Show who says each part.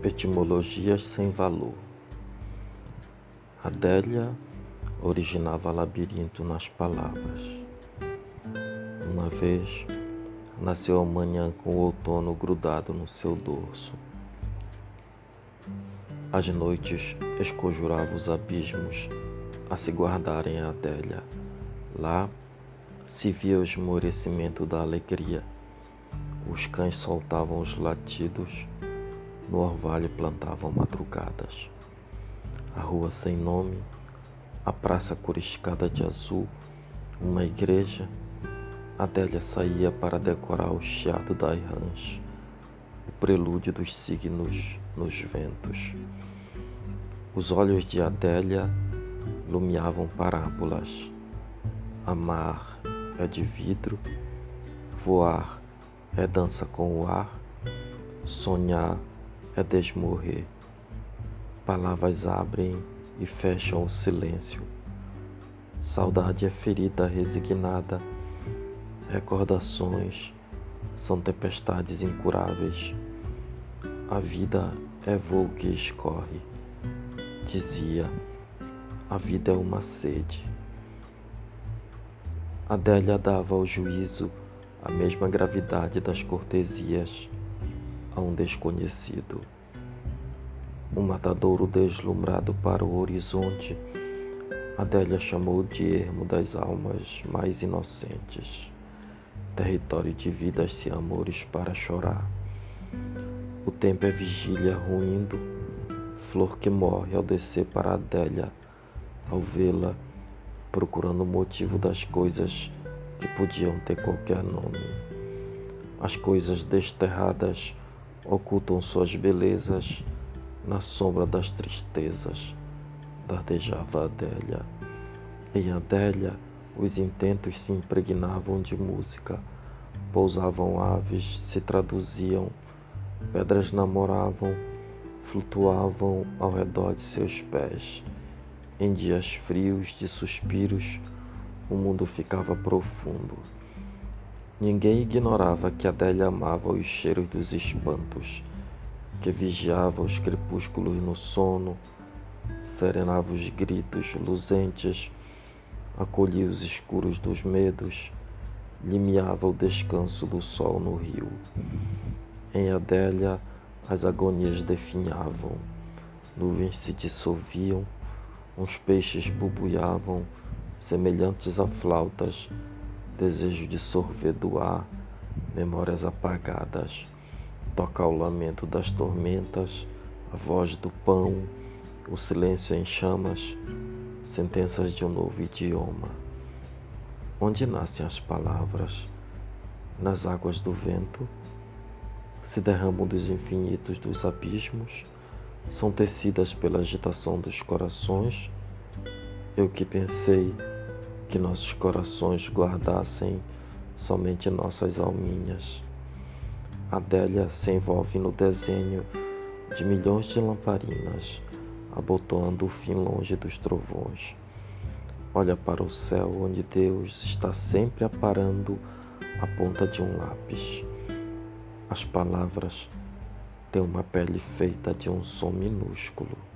Speaker 1: Etimologias sem valor. Adélia originava labirinto nas palavras. Uma vez nasceu a manhã com o outono grudado no seu dorso. As noites esconjurava os abismos a se guardarem a Adélia. Lá se via o esmorecimento da alegria. Os cães soltavam os latidos no orvalho plantavam madrugadas. A rua sem nome, a praça coriscada de azul, uma igreja. Adélia saía para decorar o chiado das rãs, o prelúdio dos signos nos ventos. Os olhos de Adélia lumiavam parábolas. Amar é de vidro, voar é dança com o ar, sonhar é desmorrer. Palavras abrem e fecham o silêncio. Saudade é ferida resignada. Recordações são tempestades incuráveis. A vida é voo que escorre. Dizia, a vida é uma sede. Adélia dava ao juízo a mesma gravidade das cortesias a um desconhecido. Um matadouro deslumbrado para o horizonte, Adélia chamou de ermo das almas mais inocentes, território de vidas sem amores para chorar. O tempo é vigília ruindo, flor que morre ao descer para Adélia, ao vê-la procurando o motivo das coisas que podiam ter qualquer nome. As coisas desterradas ocultam suas belezas na sombra das tristezas, dardejava Adélia. Em Adélia, os intentos se impregnavam de música, pousavam aves, se traduziam, pedras namoravam, flutuavam ao redor de seus pés. Em dias frios de suspiros, o mundo ficava profundo. Ninguém ignorava que Adélia amava os cheiros dos espantos, que vigiava os crepúsculos no sono, serenava os gritos luzentes, acolhia os escuros dos medos, limiava o descanso do sol no rio. Em Adélia, as agonias definhavam, nuvens se dissolviam, uns peixes bubuiavam, semelhantes a flautas desejo de sorver do ar, memórias apagadas, toca o lamento das tormentas, a voz do pão, o silêncio em chamas, sentenças de um novo idioma. Onde nascem as palavras? Nas águas do vento? Se derramam dos infinitos dos abismos? São tecidas pela agitação dos corações? Eu que pensei que nossos corações guardassem somente nossas alminhas. Adélia se envolve no desenho de milhões de lamparinas, abotoando o fim longe dos trovões. Olha para o céu onde Deus está sempre aparando a ponta de um lápis. As palavras têm uma pele feita de um som minúsculo.